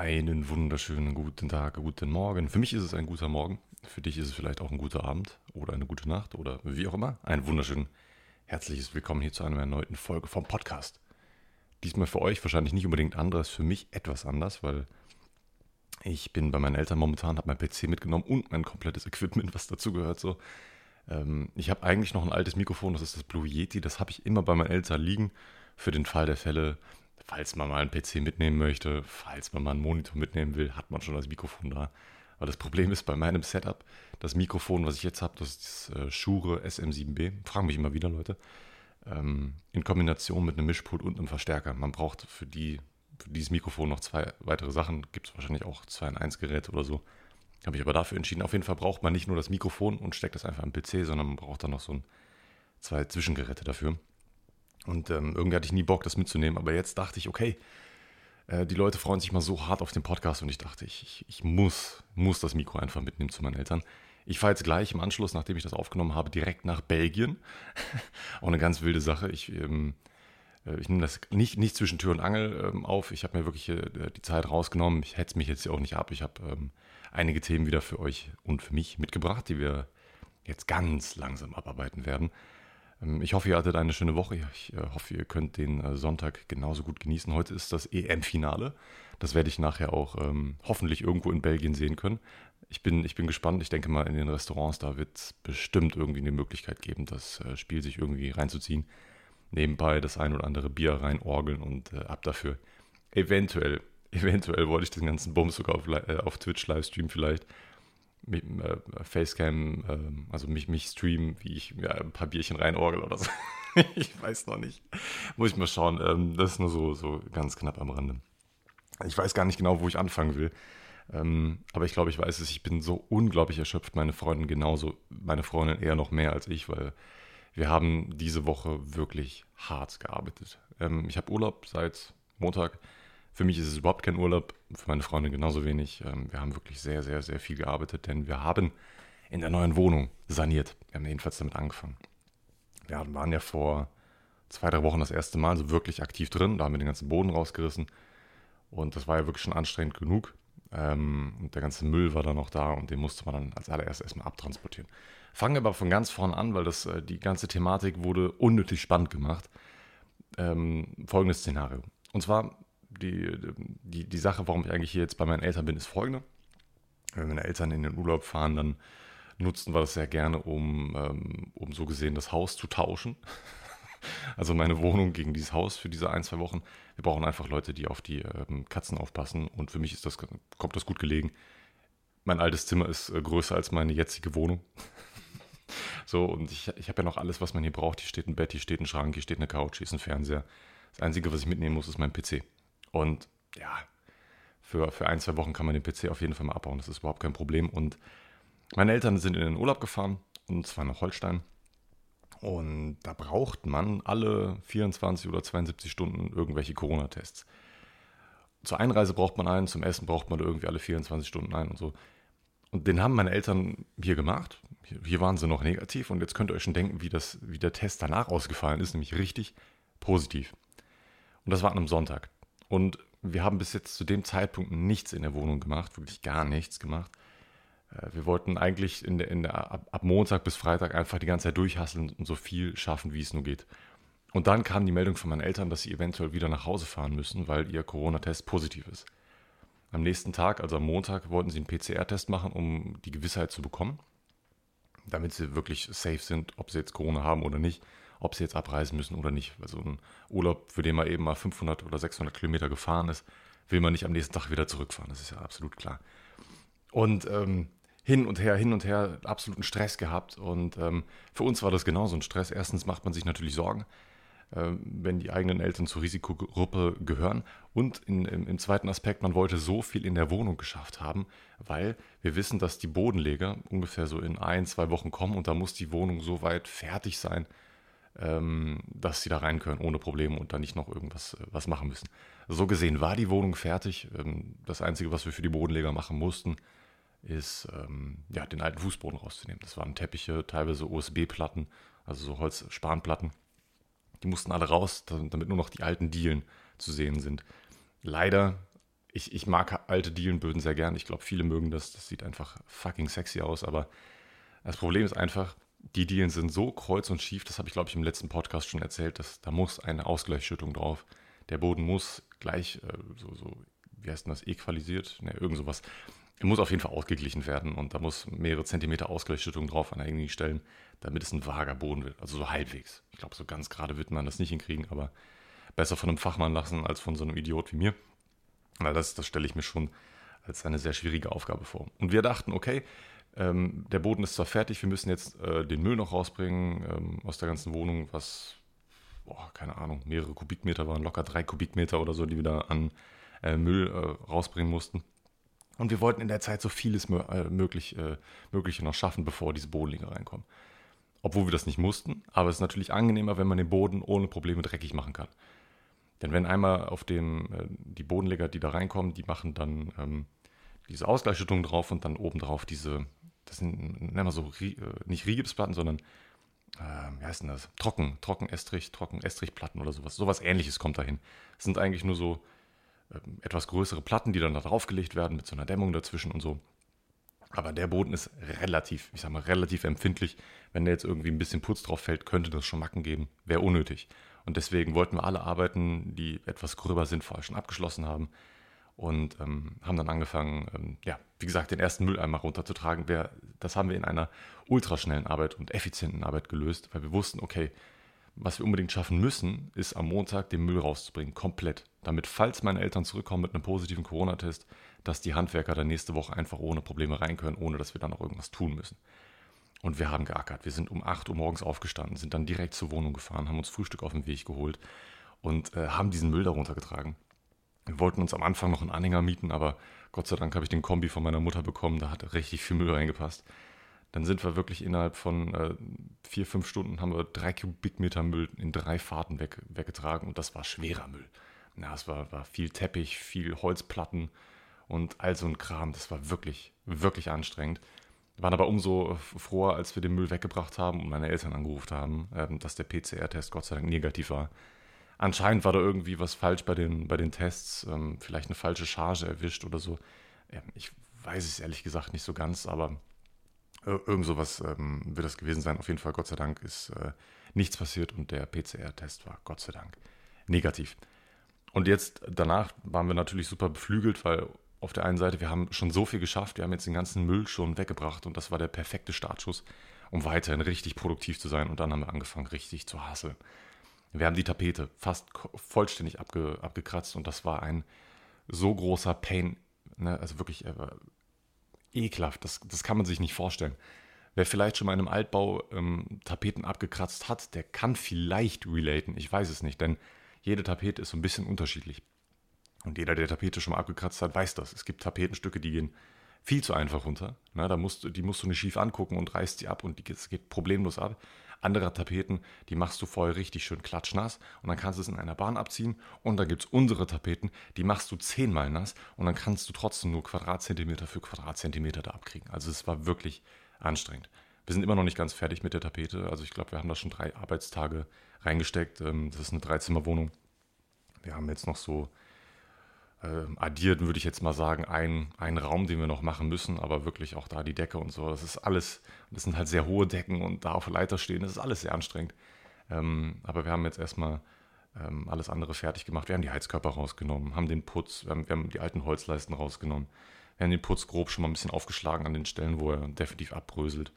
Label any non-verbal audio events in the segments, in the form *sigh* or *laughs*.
Einen wunderschönen guten Tag, guten Morgen. Für mich ist es ein guter Morgen. Für dich ist es vielleicht auch ein guter Abend oder eine gute Nacht oder wie auch immer. Ein wunderschön herzliches Willkommen hier zu einer erneuten Folge vom Podcast. Diesmal für euch wahrscheinlich nicht unbedingt anders, für mich etwas anders, weil ich bin bei meinen Eltern momentan, habe mein PC mitgenommen und mein komplettes Equipment, was dazu gehört. So. Ähm, ich habe eigentlich noch ein altes Mikrofon, das ist das Blue Yeti, das habe ich immer bei meinen Eltern liegen für den Fall der Fälle, falls man mal einen PC mitnehmen möchte, falls man mal einen Monitor mitnehmen will, hat man schon das Mikrofon da. Aber das Problem ist bei meinem Setup, das Mikrofon, was ich jetzt habe, das ist das äh, Shure SM7B, fragen mich immer wieder Leute, ähm, in Kombination mit einem Mischpult und einem Verstärker. Man braucht für, die, für dieses Mikrofon noch zwei weitere Sachen, gibt es wahrscheinlich auch 2 in 1 Geräte oder so. Habe ich aber dafür entschieden. Auf jeden Fall braucht man nicht nur das Mikrofon und steckt das einfach am PC, sondern man braucht dann noch so ein, zwei Zwischengeräte dafür. Und ähm, irgendwie hatte ich nie Bock, das mitzunehmen. Aber jetzt dachte ich, okay, äh, die Leute freuen sich mal so hart auf den Podcast und ich dachte, ich, ich, ich muss, muss das Mikro einfach mitnehmen zu meinen Eltern. Ich fahre jetzt gleich im Anschluss, nachdem ich das aufgenommen habe, direkt nach Belgien. *laughs* Auch eine ganz wilde Sache. Ich, ähm, äh, ich nehme das nicht, nicht zwischen Tür und Angel ähm, auf. Ich habe mir wirklich äh, die Zeit rausgenommen. Ich hetze mich jetzt auch nicht ab. Ich habe ähm, einige Themen wieder für euch und für mich mitgebracht, die wir jetzt ganz langsam abarbeiten werden. Ähm, ich hoffe, ihr hattet eine schöne Woche. Ich äh, hoffe, ihr könnt den äh, Sonntag genauso gut genießen. Heute ist das EM-Finale. Das werde ich nachher auch ähm, hoffentlich irgendwo in Belgien sehen können. Ich bin, ich bin gespannt. Ich denke mal, in den Restaurants, da wird es bestimmt irgendwie eine Möglichkeit geben, das äh, Spiel sich irgendwie reinzuziehen. Nebenbei das ein oder andere Bier reinorgeln und äh, ab dafür. Eventuell, *laughs* eventuell wollte ich den ganzen Bums sogar auf, äh, auf Twitch livestreamen vielleicht äh, Facecam, äh, also mich, mich streamen, wie ich ja, ein paar Bierchen reinorgel oder so. *laughs* ich weiß noch nicht. Muss ich mal schauen. Ähm, das ist nur so, so ganz knapp am Rande. Ich weiß gar nicht genau, wo ich anfangen will. Ähm, aber ich glaube, ich weiß es. Ich bin so unglaublich erschöpft. Meine Freundin genauso. Meine Freundin eher noch mehr als ich, weil wir haben diese Woche wirklich hart gearbeitet. Ähm, ich habe Urlaub seit Montag. Für mich ist es überhaupt kein Urlaub, für meine Freunde genauso wenig. Ähm, wir haben wirklich sehr, sehr, sehr viel gearbeitet, denn wir haben in der neuen Wohnung saniert. Wir haben jedenfalls damit angefangen. Wir waren ja vor zwei, drei Wochen das erste Mal so wirklich aktiv drin. Da haben wir den ganzen Boden rausgerissen. Und das war ja wirklich schon anstrengend genug. Ähm, und der ganze Müll war dann noch da und den musste man dann als allererstes erstmal abtransportieren. Fangen wir aber von ganz vorne an, weil das, äh, die ganze Thematik wurde unnötig spannend gemacht. Ähm, folgendes Szenario. Und zwar die, die, die Sache, warum ich eigentlich hier jetzt bei meinen Eltern bin, ist folgende. Wenn meine Eltern in den Urlaub fahren, dann nutzen wir das sehr gerne, um, ähm, um so gesehen das Haus zu tauschen. *laughs* Also meine Wohnung gegen dieses Haus für diese ein, zwei Wochen. Wir brauchen einfach Leute, die auf die ähm, Katzen aufpassen. Und für mich ist das, kommt das gut gelegen. Mein altes Zimmer ist äh, größer als meine jetzige Wohnung. *laughs* so, und ich, ich habe ja noch alles, was man hier braucht. Hier steht ein Bett, hier steht ein Schrank, hier steht eine Couch, hier ist ein Fernseher. Das Einzige, was ich mitnehmen muss, ist mein PC. Und ja, für, für ein, zwei Wochen kann man den PC auf jeden Fall mal abbauen. Das ist überhaupt kein Problem. Und meine Eltern sind in den Urlaub gefahren, und zwar nach Holstein. Und da braucht man alle 24 oder 72 Stunden irgendwelche Corona-Tests. Zur Einreise braucht man einen, zum Essen braucht man irgendwie alle 24 Stunden einen und so. Und den haben meine Eltern hier gemacht. Hier waren sie noch negativ und jetzt könnt ihr euch schon denken, wie, das, wie der Test danach ausgefallen ist, nämlich richtig positiv. Und das war an einem Sonntag. Und wir haben bis jetzt zu dem Zeitpunkt nichts in der Wohnung gemacht, wirklich gar nichts gemacht. Äh, wir wollten eigentlich in der, in der, ab, ab Montag bis Freitag einfach die ganze Zeit durchhasseln und so viel schaffen, wie es nur geht. Und dann kam die Meldung von meinen Eltern, dass sie eventuell wieder nach Hause fahren müssen, weil ihr Corona-Test positiv ist. Am nächsten Tag, also am Montag, wollten sie einen PCR-Test machen, um die Gewissheit zu bekommen, damit sie wirklich safe sind, ob sie jetzt Corona haben oder nicht ob sie jetzt abreisen müssen oder nicht. Also ein Urlaub, für den man eben mal 500 oder 600 Kilometer gefahren ist, will man nicht am nächsten Tag wieder zurückfahren. Das ist ja absolut klar. Und ähm, hin und her, hin und her, absoluten Stress gehabt. Und ähm, für uns war das genauso ein Stress. Erstens macht man sich natürlich Sorgen, äh, wenn die eigenen Eltern zur Risikogruppe gehören. Und in, im, im, zweiten Aspekt, man wollte so viel in der Wohnung geschafft haben, weil wir wissen, dass die Bodenleger ungefähr so in ein, zwei Wochen kommen und da muss die Wohnung so weit fertig sein, dass sie da rein können ohne Probleme und da nicht noch irgendwas äh, was machen müssen. So gesehen war die Wohnung fertig. Ähm, das Einzige, was wir für die Bodenleger machen mussten, ist ähm, ja, den alten Fußboden rauszunehmen. Das waren Teppiche, teilweise USB-Platten, also so Holzspanplatten. Die mussten alle raus, damit nur noch die alten Dielen zu sehen sind. Leider ich, ich mag alte Dielenböden sehr gern. Ich glaube, viele mögen das. Das sieht einfach fucking sexy aus. Aber das Problem ist einfach, die Dielen sind so kreuz und schief. Das habe ich, glaube ich, im letzten Podcast schon erzählt. Dass, da muss eine Ausgleichsschüttung drauf. Der Boden muss gleich äh, so, so, wie heißt denn das, equalisiert? Ne, irgend sowas. Er muss auf jeden Fall ausgeglichen werden und da muss mehrere Zentimeter Ausgleichsschüttung drauf an einigen Stellen, damit es ein vager Boden wird. Also so halbwegs. Ich glaube, so ganz gerade wird man das nicht hinkriegen, aber besser von einem Fachmann lassen als von so einem Idiot wie mir. Weil das, das stelle ich mir schon als eine sehr schwierige Aufgabe vor. Und wir dachten, okay, ähm, der Boden ist zwar fertig, wir müssen jetzt äh, den Müll noch rausbringen ähm, aus der ganzen Wohnung, was, boah, keine Ahnung, mehrere Kubikmeter waren, locker drei Kubikmeter oder so, die wir da an äh, Müll äh, rausbringen mussten. Und wir wollten in der Zeit so vieles äh, möglich, äh, Mögliche noch schaffen, bevor diese Bodenlinge reinkommen. Obwohl wir das nicht mussten, aber es ist natürlich angenehmer, wenn man den Boden ohne Probleme dreckig machen kann. Denn wenn einmal auf dem, äh, die Bodenleger, die da reinkommen, die machen dann ähm, diese Ausgleichsschüttung drauf und dann obendrauf diese, das sind, nennen wir so, äh, nicht Rigipsplatten, sondern, äh, wie heißt denn das? Trocken, Trocken-Estrich, Trocken-Estrichplatten oder sowas. Sowas ähnliches kommt dahin. Das sind eigentlich nur so äh, etwas größere Platten, die dann da draufgelegt werden mit so einer Dämmung dazwischen und so. Aber der Boden ist relativ, ich sag mal, relativ empfindlich. Wenn da jetzt irgendwie ein bisschen Putz drauf fällt, könnte das schon Macken geben. Wäre unnötig. Und deswegen wollten wir alle Arbeiten, die etwas gröber sind, vorher schon abgeschlossen haben. Und ähm, haben dann angefangen, ähm, ja, wie gesagt, den ersten Mülleimer runterzutragen. Wir, das haben wir in einer ultraschnellen Arbeit und effizienten Arbeit gelöst, weil wir wussten, okay, was wir unbedingt schaffen müssen, ist am Montag den Müll rauszubringen, komplett. Damit, falls meine Eltern zurückkommen mit einem positiven Corona-Test, dass die Handwerker dann nächste Woche einfach ohne Probleme rein können, ohne dass wir dann noch irgendwas tun müssen. Und wir haben geackert. Wir sind um 8 Uhr morgens aufgestanden, sind dann direkt zur Wohnung gefahren, haben uns Frühstück auf den Weg geholt und äh, haben diesen Müll darunter getragen. Wir wollten uns am Anfang noch einen Anhänger mieten, aber Gott sei Dank habe ich den Kombi von meiner Mutter bekommen, da hat richtig viel Müll reingepasst. Dann sind wir wirklich innerhalb von äh, vier, fünf Stunden haben wir drei Kubikmeter Müll in drei Fahrten weg, weggetragen und das war schwerer Müll. Ja, es war, war viel Teppich, viel Holzplatten und all so ein Kram. Das war wirklich, wirklich anstrengend. Wir waren aber umso froher, als wir den Müll weggebracht haben und meine Eltern angerufen haben, ähm, dass der PCR-Test Gott sei Dank negativ war. Anscheinend war da irgendwie was falsch bei den, bei den Tests, ähm, vielleicht eine falsche Charge erwischt oder so. Ähm, ich weiß es ehrlich gesagt nicht so ganz, aber irgend sowas wird das gewesen sein. Auf jeden Fall, Gott sei Dank, ist äh, nichts passiert und der PCR-Test war Gott sei Dank negativ. Und jetzt danach waren wir natürlich super beflügelt, weil auf der einen Seite, wir haben schon so viel geschafft, wir haben jetzt den ganzen Müll schon weggebracht und das war der perfekte Startschuss, um weiterhin richtig produktiv zu sein. Und dann haben wir angefangen, richtig zu hasseln. Wir haben die Tapete fast vollständig abge, abgekratzt und das war ein so großer Pain, ne? also wirklich äh, ekelhaft, das, das kann man sich nicht vorstellen. Wer vielleicht schon mal in einem Altbau ähm, Tapeten abgekratzt hat, der kann vielleicht relaten, ich weiß es nicht, denn jede Tapete ist so ein bisschen unterschiedlich. Und jeder, der Tapete schon mal abgekratzt hat, weiß das. Es gibt Tapetenstücke, die gehen viel zu einfach runter. Na, da musst, die musst du nicht schief angucken und reißt sie ab und die, es geht problemlos ab. Andere Tapeten, die machst du vorher richtig schön klatschnass und dann kannst du es in einer Bahn abziehen. Und dann gibt es unsere Tapeten, die machst du zehnmal nass und dann kannst du trotzdem nur Quadratzentimeter für Quadratzentimeter da abkriegen. Also es war wirklich anstrengend. Wir sind immer noch nicht ganz fertig mit der Tapete. Also ich glaube, wir haben da schon drei Arbeitstage reingesteckt. Ähm, das ist eine Dreizimmerwohnung. Wir haben jetzt noch so äh, addiert, würde ich jetzt mal sagen, ein, ein Raum, den wir noch machen müssen, aber wirklich auch da die Decke und so. Das ist alles, das sind halt sehr hohe Decken und da auf Leiter stehen, das ist alles sehr anstrengend. Ähm, aber wir haben jetzt erstmal ähm, alles andere fertig gemacht. Wir haben die Heizkörper rausgenommen, haben den Putz, wir haben, wir haben die alten Holzleisten rausgenommen. Wir haben den Putz grob schon mal ein bisschen aufgeschlagen an den Stellen, wo er definitiv abbröselt.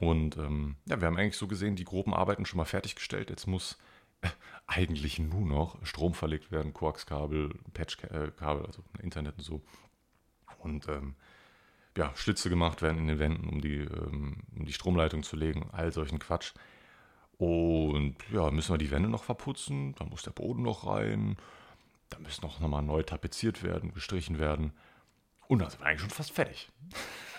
Und ähm, ja, wir haben eigentlich so gesehen die groben Arbeiten schon mal fertiggestellt. Jetzt muss *laughs* eigentlich nur noch Strom verlegt werden, Koaxkabel, Patchkabel, also Internet und so. Und ähm, ja, Schlitze gemacht werden in den Wänden, um die, ähm, um die Stromleitung zu legen, all solchen Quatsch. Und ja, müssen wir die Wände noch verputzen, dann muss der Boden noch rein, da müssen noch mal neu tapeziert werden, gestrichen werden. Und da sind wir eigentlich schon fast fertig.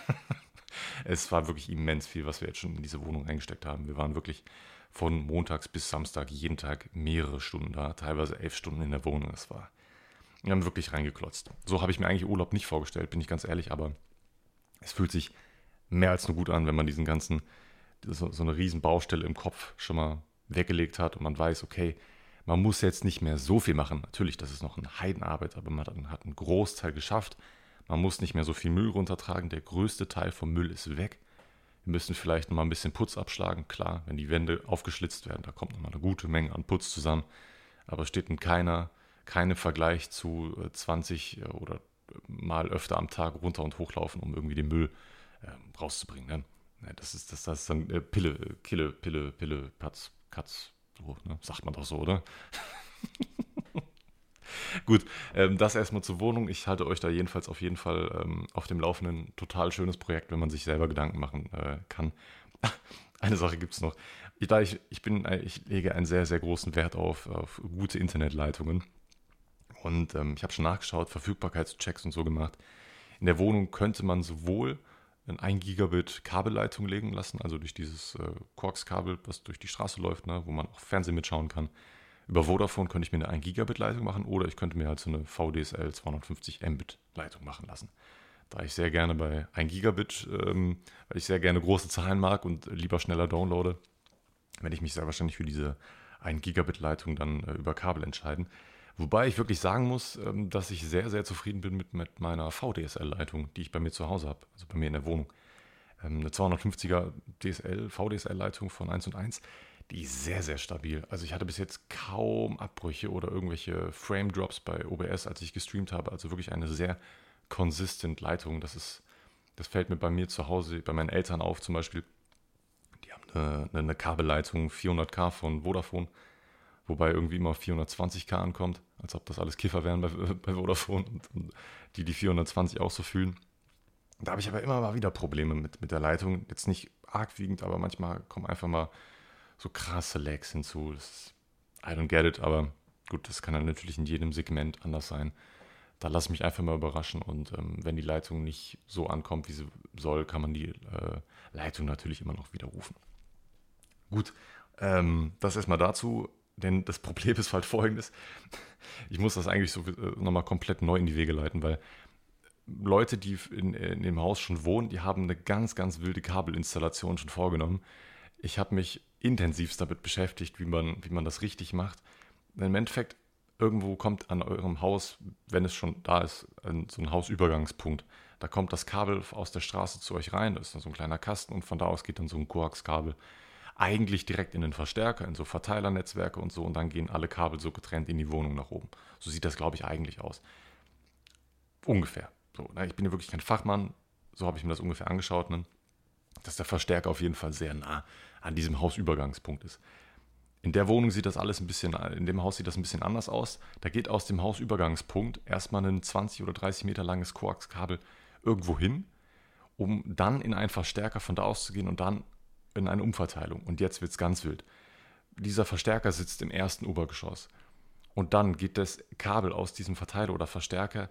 *laughs* es war wirklich immens viel, was wir jetzt schon in diese Wohnung eingesteckt haben. Wir waren wirklich von montags bis Samstag jeden Tag mehrere Stunden da, teilweise elf Stunden in der Wohnung. Das war, wir haben wirklich reingeklotzt. So habe ich mir eigentlich Urlaub nicht vorgestellt, bin ich ganz ehrlich, aber es fühlt sich mehr als nur gut an, wenn man diesen ganzen, so, so eine riesen Baustelle im Kopf schon mal weggelegt hat und man weiß, okay, Man muss jetzt nicht mehr so viel machen. Natürlich, das ist noch eine Heidenarbeit, aber man hat einen Großteil geschafft. Man muss nicht mehr so viel Müll runtertragen. Der größte Teil vom Müll ist weg. Wir müssen vielleicht noch mal ein bisschen Putz abschlagen. Klar, wenn die Wände aufgeschlitzt werden, da kommt noch mal eine gute Menge an Putz zusammen. Aber steht in keiner, keinem Vergleich zu 20 äh, oder mal öfter am Tag runter und hochlaufen, um irgendwie den Müll äh, rauszubringen. Ne? Das ist, das, das ist dann äh, Pille, Kille, Pille, Pille, Patz, Katz, so, ne? sagt man doch so, oder? *laughs* *laughs* Gut, ähm, das erstmal zur Wohnung. Ich halte euch da jedenfalls auf jeden Fall ähm, auf dem Laufenden. Total schönes Projekt, wenn man sich selber Gedanken machen äh, kann. *laughs* Eine Sache gibt es noch. Ich, da ich, ich, bin, äh, ich lege einen sehr, sehr großen Wert auf, auf gute Internetleitungen. Und ähm, ich habe schon nachgeschaut, Verfügbarkeitschecks und so gemacht. In der Wohnung könnte man sowohl ein 1 Gigabit Kabelleitung legen lassen, also durch dieses äh, Quarks-Kabel, was durch die Straße läuft, ne, wo man auch Fernsehen mitschauen kann. Über Vodafone könnte ich mir eine 1 Gigabit Leitung machen oder ich könnte mir halt so eine VDSL 250 Mbit Leitung machen lassen. Da ich sehr gerne bei 1 Gigabit, ähm, weil ich sehr gerne große Zahlen mag und lieber schneller downloade, werde ich mich sehr wahrscheinlich für diese 1 Gigabit Leitung dann äh, über Kabel entscheiden. Wobei ich wirklich sagen muss, ähm, dass ich sehr, sehr zufrieden bin mit, mit meiner VDSL-Leitung, die ich bei mir zu Hause habe, also bei mir in der Wohnung. Ähm, eine 250er DSL, VDSL-Leitung von 1 und 1, die ist sehr, sehr stabil. Also ich hatte bis jetzt kaum Abbrüche oder irgendwelche Frame-Drops bei OBS, als ich gestreamt habe. Also wirklich eine sehr consistent Leitung. Das ist, das fällt mir bei mir zu Hause, bei meinen Eltern auf zum Beispiel. Die haben eine, eine Kabelleitung 400k von Vodafone wobei irgendwie immer 420k ankommt, als ob das alles Kiffer wären bei, *laughs* bei Vodafone und, und, die die 420 auch so fühlen. Da habe ich aber immer mal wieder Probleme mit, mit der Leitung. Jetzt nicht arg wiegend, aber manchmal kommen einfach mal so krasse Lags hinzu. Das ist, I don't get it, aber gut, das kann dann natürlich in jedem Segment anders sein. Da lasse ich mich einfach mal überraschen und ähm, wenn die Leitung nicht so ankommt, wie sie soll, kann man die äh, Leitung natürlich immer noch widerrufen. Gut, ähm, das erstmal dazu. Denn das *laughs* Problem ist halt folgendes. Ich muss das eigentlich so äh, nochmal komplett neu in die Wege leiten, weil Leute, die in, in dem Haus schon wohnen, die haben eine ganz, ganz wilde Kabelinstallation schon vorgenommen. Ich habe mich intensivst damit beschäftigt, wie man, wie man das richtig macht. Im Endeffekt, irgendwo kommt an eurem Haus, wenn es schon da ist, so ein Hausübergangspunkt. Da kommt das Kabel aus der Straße zu euch rein, das ist dann so ein kleiner Kasten und von da aus geht dann so ein Koaxkabel eigentlich direkt in den Verstärker, in so Verteilernetzwerke und so und dann gehen alle Kabel so getrennt in die Wohnung nach oben. So sieht das, glaube ich, eigentlich aus. Ungefähr. So, na, ich bin ja wirklich kein Fachmann, so habe ich mir das ungefähr angeschaut, ne? dass der Verstärker auf jeden Fall sehr nah an diesem Hausübergangspunkt ist. In der Wohnung sieht das alles ein bisschen, in dem Haus sieht das ein bisschen anders aus. Da geht aus dem Hausübergangspunkt erstmal ein 20 oder 30 Meter langes Koaxkabel irgendwo hin, um dann in einen Verstärker von da aus zu gehen und dann in eine Umverteilung. Und jetzt wird es ganz wild. Dieser Verstärker sitzt im ersten Obergeschoss. Und dann geht das Kabel aus diesem Verteiler oder Verstärker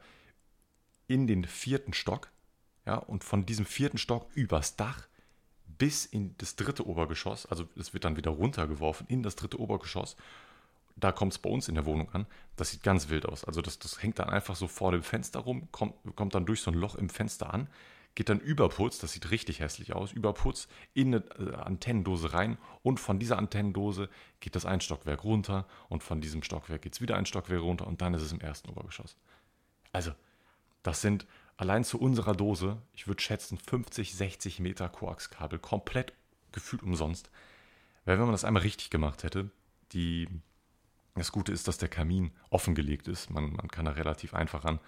in den vierten Stock. Ja, und von diesem vierten Stock übers Dach bis in das dritte Obergeschoss. Also es wird dann wieder runtergeworfen in das dritte Obergeschoss. Da kommt es bei uns in der Wohnung an. Das sieht ganz wild aus. Also das, das hängt dann einfach so vor dem Fenster rum, kommt, kommt dann durch so ein Loch im Fenster an geht dann über Putz, das sieht richtig hässlich aus, über Putz in eine äh, Antennendose rein und von dieser Antennendose geht das ein Stockwerk runter und von diesem Stockwerk geht es wieder ein Stockwerk runter und dann ist es im ersten Obergeschoss. Also, das sind allein zu unserer Dose, ich würde schätzen, 50, 60 Meter Koaxkabel, komplett gefühlt umsonst. Weil wenn man das einmal richtig gemacht hätte, die, das Gute ist, dass der Kamin offengelegt ist, man, man kann da relativ einfach ran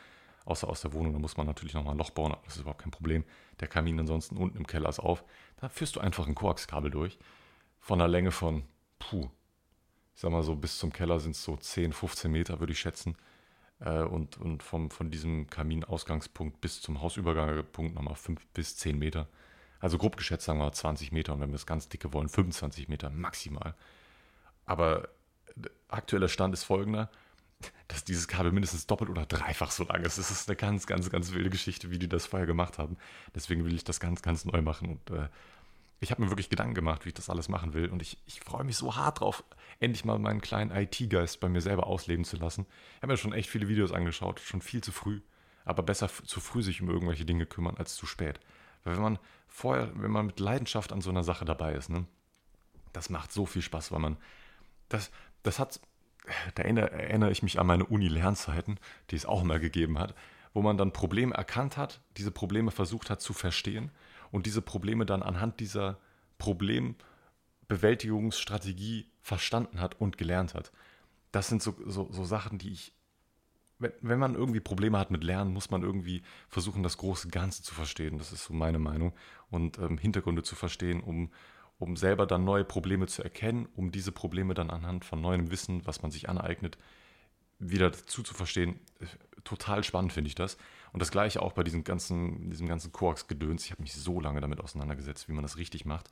außer aus der Wohnung. Da muss man natürlich nochmal ein Loch bauen, aber das ist überhaupt kein Problem. Der Kamin ansonsten unten im Keller ist auf. Da führst du einfach ein Koaxkabel durch. Von einer Länge von, puh, ich sag mal so, bis zum Keller sind es so 10, 15 Meter, würde ich schätzen. Äh, und und vom, von diesem Kaminausgangspunkt bis zum Hausübergangspunkt nochmal 5 bis 10 Meter. Also grob geschätzt sagen wir 20 Meter und wenn wir das ganz dicke wollen, 25 Meter maximal. Aber aktueller Stand ist folgender dass dieses Kabel mindestens doppelt oder dreifach so lang ist. Das ist eine ganz, ganz, ganz wilde Geschichte, wie die das vorher gemacht haben. Deswegen will ich das ganz, ganz neu machen. Und äh, ich habe mir wirklich Gedanken gemacht, wie ich das alles machen will. Und ich, ich freue mich so hart drauf, endlich mal meinen kleinen IT-Geist bei mir selber ausleben zu lassen. Ich habe mir schon echt viele Videos angeschaut, schon viel zu früh. Aber besser zu früh sich um irgendwelche Dinge kümmern als zu spät. Weil wenn man vorher, wenn man mit Leidenschaft an so einer Sache dabei ist, ne, das macht so viel Spaß, weil man, das, das hat da erinnere, ich mich an meine Uni-Lernzeiten, die es auch mal gegeben hat, wo man dann Probleme erkannt hat, diese Probleme versucht hat zu verstehen und diese Probleme dann anhand dieser Problembewältigungsstrategie verstanden hat und gelernt hat. Das sind so, so, so Sachen, die ich wenn, wenn man irgendwie Probleme hat mit Lernen, muss man irgendwie versuchen, das große Ganze zu verstehen. Das ist so meine Meinung. Und ähm, Hintergründe zu verstehen, um, um selber dann neue Probleme zu erkennen, um diese Probleme dann anhand von neuem Wissen, was man sich aneignet, wieder dazu zu verstehen. Total spannend finde ich das. Und das gleiche auch bei diesem ganzen, diesem ganzen Quarks-Gedöns. Ich habe mich so lange damit auseinandergesetzt, wie man das richtig macht.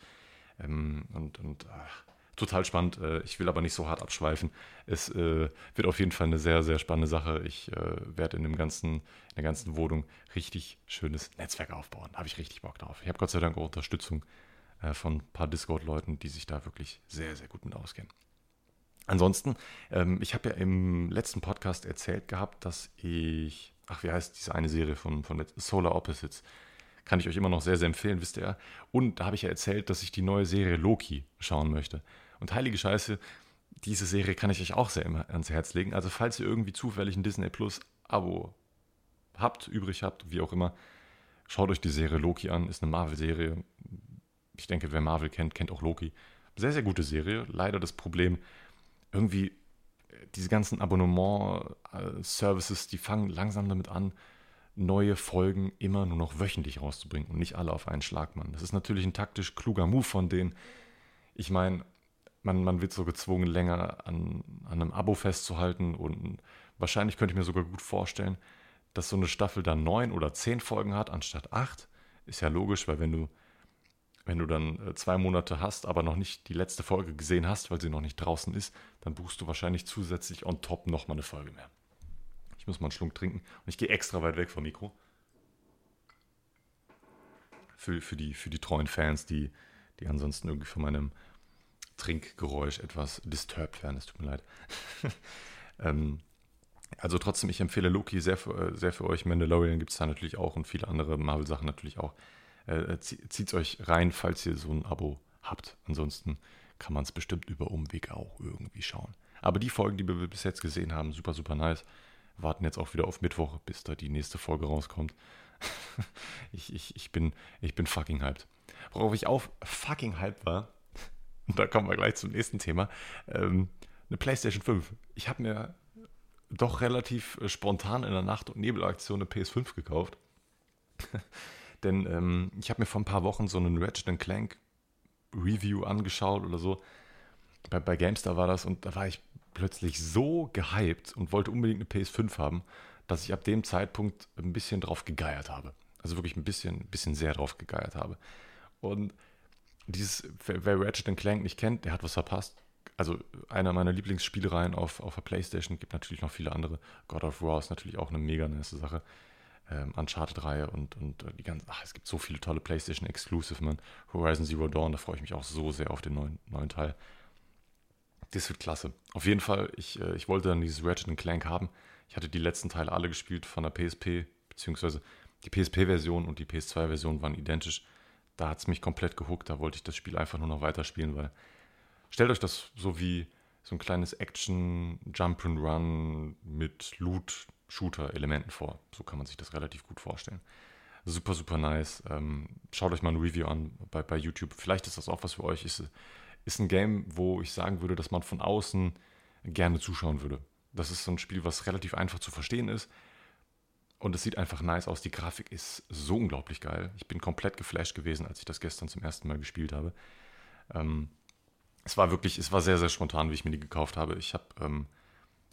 Ähm, und und ach, total spannend. Äh, ich will aber nicht so hart abschweifen. Es äh, wird auf jeden Fall eine sehr, sehr spannende Sache. Ich äh, werde in, dem ganzen, in der ganzen Wohnung richtig schönes Netzwerk aufbauen. Da habe ich richtig Bock drauf. Ich habe Gott sei Dank auch Unterstützung äh, von ein paar Discord-Leuten, die sich da wirklich sehr, sehr gut mit auskennen. Ansonsten, ähm, ich habe ja im letzten Podcast erzählt gehabt, dass ich, ach, wie heißt diese eine Serie von, von Solar Opposites? Kann ich euch immer noch sehr, sehr empfehlen, wisst ihr. Und da habe ich ja erzählt, dass ich die neue Serie Loki schauen möchte. Und heilige Scheiße, diese Serie kann ich euch auch sehr immer ans Herz legen. Also falls ihr irgendwie zufällig ein Disney Plus Abo habt, übrig habt, wie auch immer, schaut euch die Serie Loki an. Ist eine Marvel-Serie. Ich denke, wer Marvel kennt, kennt auch Loki. Sehr, sehr gute Serie. Leider das Problem, irgendwie äh, diese ganzen Abonnement-Services, die fangen langsam damit an, neue Folgen immer nur noch wöchentlich rauszubringen und nicht alle auf einen Schlag, Mann. Das ist natürlich ein taktisch kluger Move von denen. Ich meine, man, man wird so gezwungen, länger an, an einem Abo festzuhalten und wahrscheinlich könnte ich mir sogar gut vorstellen, dass so eine Staffel dann neun oder zehn Folgen hat anstatt acht. Ist ja logisch, weil wenn du, wenn du dann äh, zwei Monate hast, aber noch nicht die letzte Folge gesehen hast, weil sie noch nicht draußen ist, dann buchst du wahrscheinlich zusätzlich on top nochmal eine Folge mehr. Ich muss mal einen Schluck trinken und ich gehe extra weit weg vom Mikro. Für, für, die, für die treuen Fans, die, die ansonsten irgendwie von meinem Trinkgeräusch etwas disturbed werden. Es tut mir leid. *laughs* ähm, also trotzdem, ich empfehle Loki sehr für, sehr für euch. Mandalorian gibt es da natürlich auch und viele andere Marvel-Sachen natürlich auch. Äh, Zieht es euch rein, falls ihr so ein Abo habt. Ansonsten kann man es bestimmt über Umweg auch irgendwie schauen. Aber die Folgen, die wir bis jetzt gesehen haben, super, super nice. Warten jetzt auch wieder auf Mittwoch, bis da die nächste Folge rauskommt. *laughs* ich, ich, ich, bin, ich bin fucking hyped. Worauf ich auch fucking hyped war, und *laughs* da kommen wir gleich zum nächsten Thema, ähm, eine PlayStation 5. Ich habe mir doch relativ äh, spontan in der Nacht- und Nebelaktion eine PS5 gekauft. *laughs* Denn ähm, ich habe mir vor ein paar Wochen so einen Ratchet Clank Review angeschaut oder so. Bei, bei GameStar war das und da war ich plötzlich so gehypt und wollte unbedingt eine PS5 haben, dass ich ab dem Zeitpunkt ein bisschen drauf gegeiert habe. Also wirklich ein bisschen, ein bisschen sehr drauf gegeiert habe. Und dieses, wer Ratchet Clank nicht kennt, der hat was verpasst. Also einer meiner Lieblingsspielereien auf, auf der Playstation, gibt natürlich noch viele andere. God of War ist natürlich auch eine mega nice Sache. Ähm, Uncharted-Reihe und, und äh, die ganzen, ach, es gibt so viele tolle Playstation Exclusive, man. Horizon Zero Dawn, da freue ich mich auch so sehr auf den neuen, neuen Teil. Das wird klasse. Auf jeden Fall, ich, äh, ich wollte dann dieses Ratchet Clank haben. Ich hatte die letzten Teile alle gespielt von der PSP, beziehungsweise die PSP-Version und die PS2-Version waren identisch da hat es mich komplett gehuckt. Da wollte ich das Spiel einfach nur noch weiterspielen, weil stellt euch das so wie so ein kleines Action Jump and Run mit Loot Shooter Elementen vor. So kann man sich das relativ gut vorstellen. Super, super nice. Ähm, schaut euch mal ein Review an bei, bei YouTube. Vielleicht ist das auch was für euch. Ist, ist ein Game, wo ich sagen würde, dass man von außen gerne zuschauen würde. Das ist so ein Spiel, was relativ einfach zu verstehen ist, und es sieht einfach nice aus. Die Grafik ist so unglaublich geil. Ich bin komplett geflasht gewesen, als ich das gestern zum ersten Mal gespielt habe. Ähm, es war wirklich, es war sehr, sehr spontan, wie ich mir die gekauft habe. Ich habe ähm,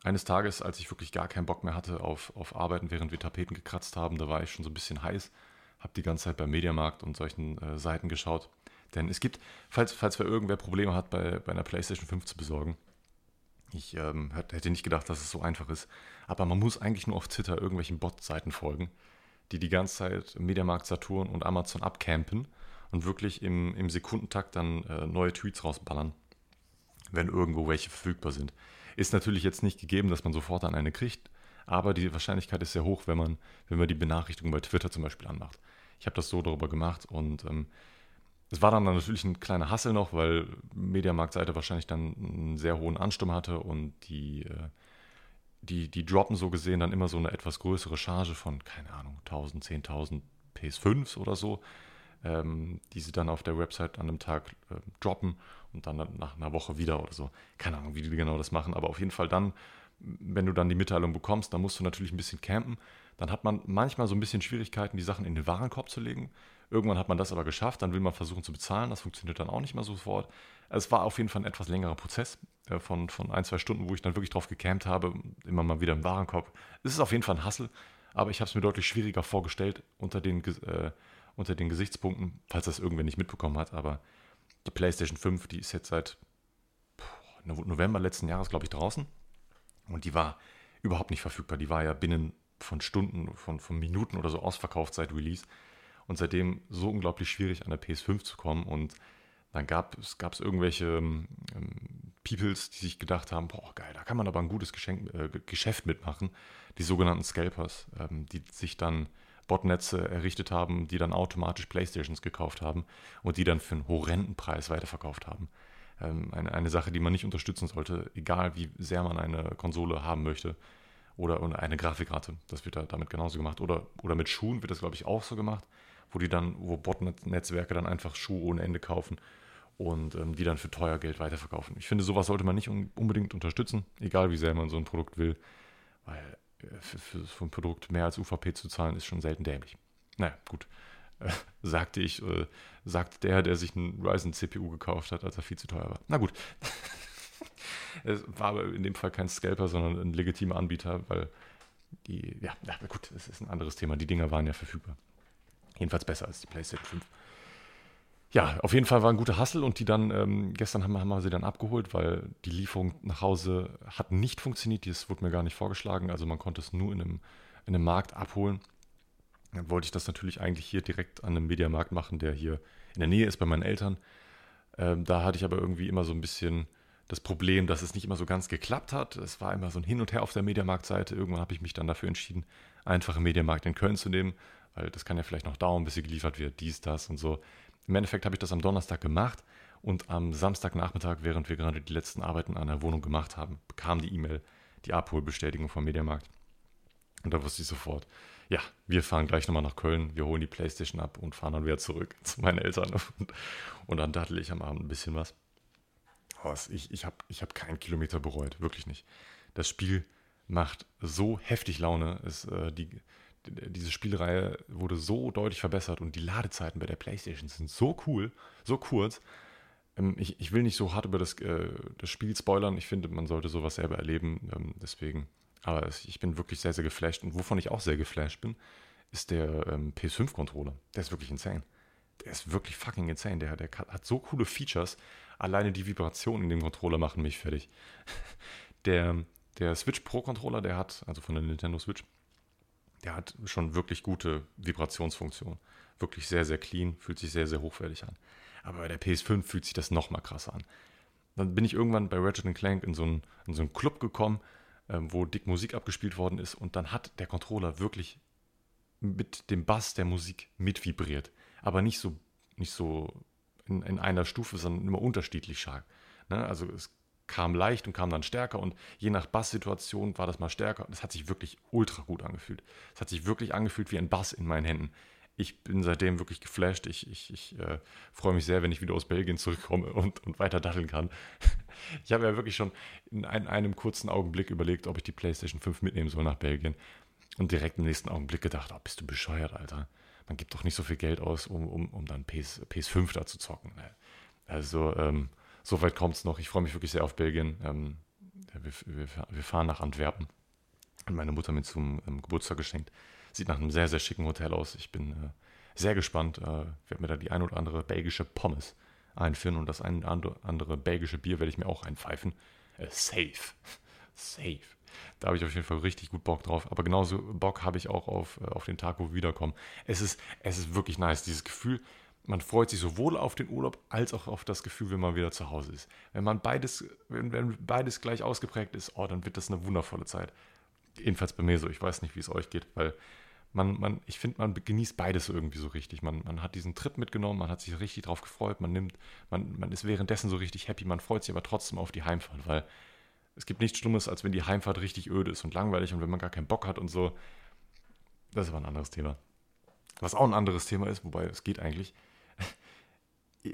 eines Tages, als ich wirklich gar keinen Bock mehr hatte auf, auf Arbeiten, während wir Tapeten gekratzt haben, da war ich schon so ein bisschen heiß, habe die ganze Zeit beim Mediamarkt und solchen äh, Seiten geschaut. Denn es gibt, falls, falls wer irgendwer Probleme hat, bei, bei einer PlayStation 5 zu besorgen, ich ähm, hätte nicht gedacht, dass es so einfach ist. Aber man muss eigentlich nur auf Twitter irgendwelchen Bot-Seiten folgen, die die ganze Zeit Mediamarkt, Saturn und Amazon abcampen und wirklich im, im Sekundentakt dann äh, neue Tweets rausballern, wenn irgendwo welche verfügbar sind. Ist natürlich jetzt nicht gegeben, dass man sofort an eine kriegt, aber die Wahrscheinlichkeit ist sehr hoch, wenn man, wenn man die Benachrichtigung bei Twitter zum Beispiel anmacht. Ich habe das so darüber gemacht und ähm, es war dann natürlich ein kleiner Hassel noch, weil Mediamarkt-Seite wahrscheinlich dann einen sehr hohen Ansturm hatte und die, äh, die, die droppen so gesehen dann immer so eine etwas größere Charge von, keine Ahnung, 1000, 10.000 PS5s oder so, ähm, die sie dann auf der Website an einem Tag äh, droppen und dann nach einer Woche wieder oder so. Keine Ahnung, wie die genau das machen, aber auf jeden Fall dann, wenn du dann die Mitteilung bekommst, dann musst du natürlich ein bisschen campen. Dann hat man manchmal so ein bisschen Schwierigkeiten, die Sachen in den Warenkorb zu legen Irgendwann hat man das aber geschafft, dann will man versuchen zu bezahlen, das funktioniert dann auch nicht mehr sofort. Es war auf jeden Fall ein etwas längerer Prozess äh, von, von ein, zwei Stunden, wo ich dann wirklich drauf gecampt habe, immer mal wieder im Warenkorb. Es ist auf jeden Fall ein Hassel, aber ich habe es mir deutlich schwieriger vorgestellt unter den, äh, unter den Gesichtspunkten, falls das irgendwer nicht mitbekommen hat. Aber die PlayStation 5, die ist jetzt seit November letzten Jahres, glaube ich, draußen. Und die war überhaupt nicht verfügbar. Die war ja binnen von Stunden, von, von Minuten oder so ausverkauft seit Release und seitdem so unglaublich schwierig an der PS5 zu kommen. Und dann gab es gab's irgendwelche ähm, Peoples, die sich gedacht haben, boah, geil, da kann man aber ein gutes Geschenk, äh, Geschäft mitmachen. Die sogenannten Scalpers, ähm, die sich dann Botnetze errichtet haben, die dann automatisch Playstations gekauft haben und die dann für einen horrenden Preis weiterverkauft haben. Ähm, eine, eine Sache, die man nicht unterstützen sollte, egal wie sehr man eine Konsole haben möchte oder, eine Grafikkarte. Das wird da damit genauso gemacht. Oder, oder mit Schuhen wird das, glaube ich, auch so gemacht wo die dann, wo Botnetzwerke dann einfach Schuhe ohne Ende kaufen und ähm, die dann für teuer Geld weiterverkaufen. Ich finde, sowas sollte man nicht un unbedingt unterstützen, egal wie sehr man so ein Produkt will, weil für, für so ein Produkt mehr als UVP zu zahlen ist schon selten dämlich. Naja, gut. Äh, *laughs* sagte ich, äh, sagt der, der sich einen Ryzen CPU gekauft hat, als er viel zu teuer war. Na gut. *laughs* es war aber in dem Fall kein Scalper, sondern ein legitimer Anbieter, weil die, ja, na gut, das ist ein anderes Thema. Die Dinger waren ja verfügbar. Jedenfalls besser als die PlayStation 5. Ja, auf jeden Fall war ein guter Hassel und die dann, ähm, gestern haben, haben wir sie dann abgeholt, weil die Lieferung nach Hause hat nicht funktioniert. Das wurde mir gar nicht vorgeschlagen. Also man konnte es nur in einem, in einem Markt abholen. Dann wollte ich das natürlich eigentlich hier direkt an einem Mediamarkt machen, der hier in der Nähe ist bei meinen Eltern. Ähm, da hatte ich aber irgendwie immer so ein bisschen das Problem, dass es nicht immer so ganz geklappt hat. Es war immer so ein Hin und Her auf der Mediamarkt-Seite. Irgendwann habe ich mich dann dafür entschieden, einfach einen Mediamarkt in Köln zu nehmen weil das kann ja vielleicht noch dauern, bis sie geliefert wird, dies, das und so. Im Endeffekt habe ich das am Donnerstag gemacht und am Samstagnachmittag, während wir gerade die letzten Arbeiten an der Wohnung gemacht haben, bekam die E-Mail die Abholbestätigung vom Mediamarkt. Und da wusste ich sofort, ja, wir fahren gleich nochmal nach Köln, wir holen die Playstation ab und fahren dann wieder zurück *laughs* zu meinen Eltern. Und, und dann dattel ich am Abend ein bisschen was. Oh, ich ich habe ich hab keinen Kilometer bereut, wirklich nicht. Das Spiel macht so heftig Laune. Es, äh, die, diese Spielreihe wurde so deutlich verbessert und die Ladezeiten bei der PlayStation sind so cool, so kurz. Ähm, ich, ich will nicht so hart über das, äh, das Spiel spoilern. Ich finde, man sollte sowas selber erleben. Ähm, deswegen, aber ich bin wirklich sehr, sehr geflasht. Und wovon ich auch sehr geflasht bin, ist der ähm, PS5-Controller. Der ist wirklich insane. Der ist wirklich fucking insane. Der, der hat so coole Features. Alleine die Vibrationen in dem Controller machen mich fertig. *laughs* Der, der Switch Pro Controller, der hat, also von der Nintendo Switch, der hat schon wirklich gute Vibrationsfunktion. Wirklich sehr, sehr clean, fühlt sich sehr, sehr hochwertig an. Aber bei der PS5 fühlt sich das noch mal krasser an. Dann bin ich irgendwann bei Ratchet Clank in so einen, in so einen Club gekommen, ähm, wo dick Musik abgespielt worden ist und dann hat der Controller wirklich mit dem Bass der Musik mitvibriert. Aber nicht so, nicht so in, in einer Stufe, sondern immer unterschiedlich stark. Ne? Also es kam leicht und kam dann stärker und je nach Basssituation war das mal stärker. Das hat sich wirklich ultra gut angefühlt. Es hat sich wirklich angefühlt wie ein Bass in meinen Händen. Ich bin seitdem wirklich geflasht. Ich, ich, ich äh, freue mich sehr, wenn ich wieder aus Belgien zurückkomme und, und weiter datteln kann. *laughs* ich habe ja wirklich schon in ein, einem kurzen Augenblick überlegt, ob ich die PlayStation 5 mitnehmen soll nach Belgien. Und direkt im nächsten Augenblick gedacht, oh, bist du bescheuert, Alter. Man gibt doch nicht so viel Geld aus, um, um, um dann PS, PS5 da zu zocken. Also, ähm, so weit kommt es noch. Ich freue mich wirklich sehr auf Belgien. Ähm, wir, wir, wir, fahren nach Antwerpen. Meine Mutter mir zum ähm, Geburtstag geschenkt. Sieht nach einem sehr, sehr schicken Hotel aus. Ich bin äh, sehr gespannt. Äh, werde mir da die ein oder andere belgische Pommes einführen und das ein oder andere belgische Bier werde ich mir auch einpfeifen. Äh, safe. *laughs* safe. Da habe ich auf jeden Fall richtig gut Bock drauf. Aber genauso Bock habe ich auch auf, äh, auf den Tag, wo wir wiederkommen. Es ist, es ist wirklich nice. Dieses Gefühl, man freut sich sowohl auf den Urlaub als auch auf das Gefühl, wenn man wieder zu Hause ist. Wenn man beides, wenn, wenn beides gleich ausgeprägt ist, oh, dann wird das eine wundervolle Zeit. Jedenfalls bei mir so. Ich weiß nicht, wie es euch geht, weil man, man, ich finde, man genießt beides irgendwie so richtig. Man, man hat diesen Trip mitgenommen, man hat sich richtig drauf gefreut, man nimmt, man, man ist währenddessen so richtig happy, man freut sich aber trotzdem auf die Heimfahrt, weil es gibt nichts Schlimmes, als wenn die Heimfahrt richtig öde ist und langweilig und wenn man gar keinen Bock hat und so. Das ist aber ein anderes Thema. Was auch ein anderes Thema ist, wobei es geht eigentlich.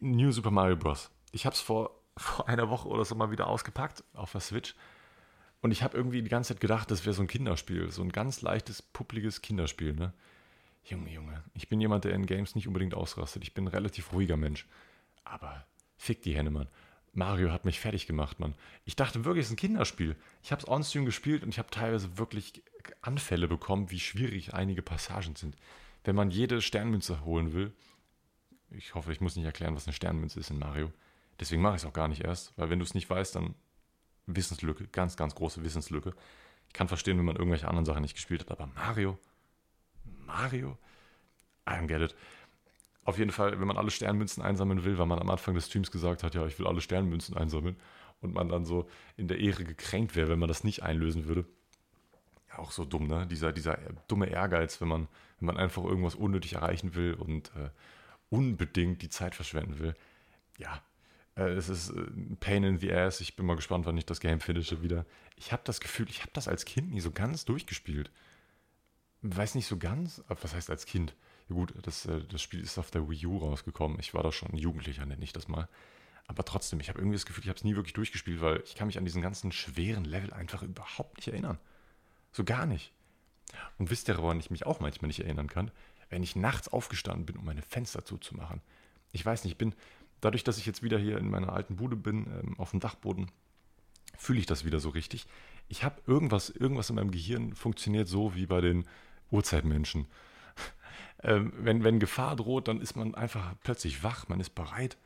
New Super Mario Bros. Ich habe es vor, *laughs* vor einer Woche oder so mal wieder ausgepackt auf der Switch. Und ich habe irgendwie die ganze Zeit gedacht, das wäre so ein Kinderspiel. So ein ganz leichtes, puppliges Kinderspiel, ne? Junge, Junge. Ich bin jemand, der in Games nicht unbedingt ausrastet. Ich bin ein relativ ruhiger Mensch. Aber fick die Hände, Mann. Mario hat mich fertig gemacht, Mann. Ich dachte wirklich, es ist ein Kinderspiel. Ich habe es on-stream gespielt und ich habe teilweise wirklich Anfälle bekommen, wie schwierig einige Passagen sind. Wenn man jede Sternmünze holen will, ich hoffe, ich muss nicht erklären, was eine Sternmünze ist in Mario. Deswegen mache ich es auch gar nicht erst, weil wenn du es nicht weißt, dann Wissenslücke, ganz, ganz große Wissenslücke. Ich kann verstehen, wenn man irgendwelche anderen Sachen nicht gespielt hat, aber Mario? Mario? I don't get it. Auf jeden Fall, wenn man alle Sternmünzen einsammeln will, weil man am Anfang des Streams gesagt hat, ja, ich will alle Sternmünzen einsammeln und man dann so in der Ehre gekränkt wäre, wenn man das nicht einlösen würde. Ja, auch so dumm, ne? Dieser, dieser dumme Ehrgeiz, wenn man, wenn man einfach irgendwas unnötig erreichen will und äh, unbedingt die Zeit verschwenden will. Ja, äh, es ist äh, ein Pain in the Ass. Ich bin mal gespannt, wann ich das Game finische wieder. Ich habe das Gefühl, ich habe das als Kind nie so ganz durchgespielt. Weiß nicht so ganz, was heißt als Kind? Ja gut, das, äh, das Spiel ist auf der Wii U rausgekommen. Ich war da schon Jugendlicher, nenne ich das mal. Aber trotzdem, ich habe irgendwie das Gefühl, ich habe es nie wirklich durchgespielt, weil ich kann mich an diesen ganzen schweren Level einfach überhaupt nicht erinnern. So gar nicht. Und wisst ihr, woran ich mich auch manchmal nicht erinnern kann? Wenn ich nachts aufgestanden bin, um meine Fenster zuzumachen. Ich weiß nicht, ich bin, dadurch, dass ich jetzt wieder hier in meiner alten Bude bin, ähm, auf dem Dachboden, fühle ich das wieder so richtig. Ich habe irgendwas, irgendwas in meinem Gehirn funktioniert so wie bei den Urzeitmenschen *laughs* ähm, wenn, wenn Gefahr droht, dann ist man einfach plötzlich wach, man ist bereit.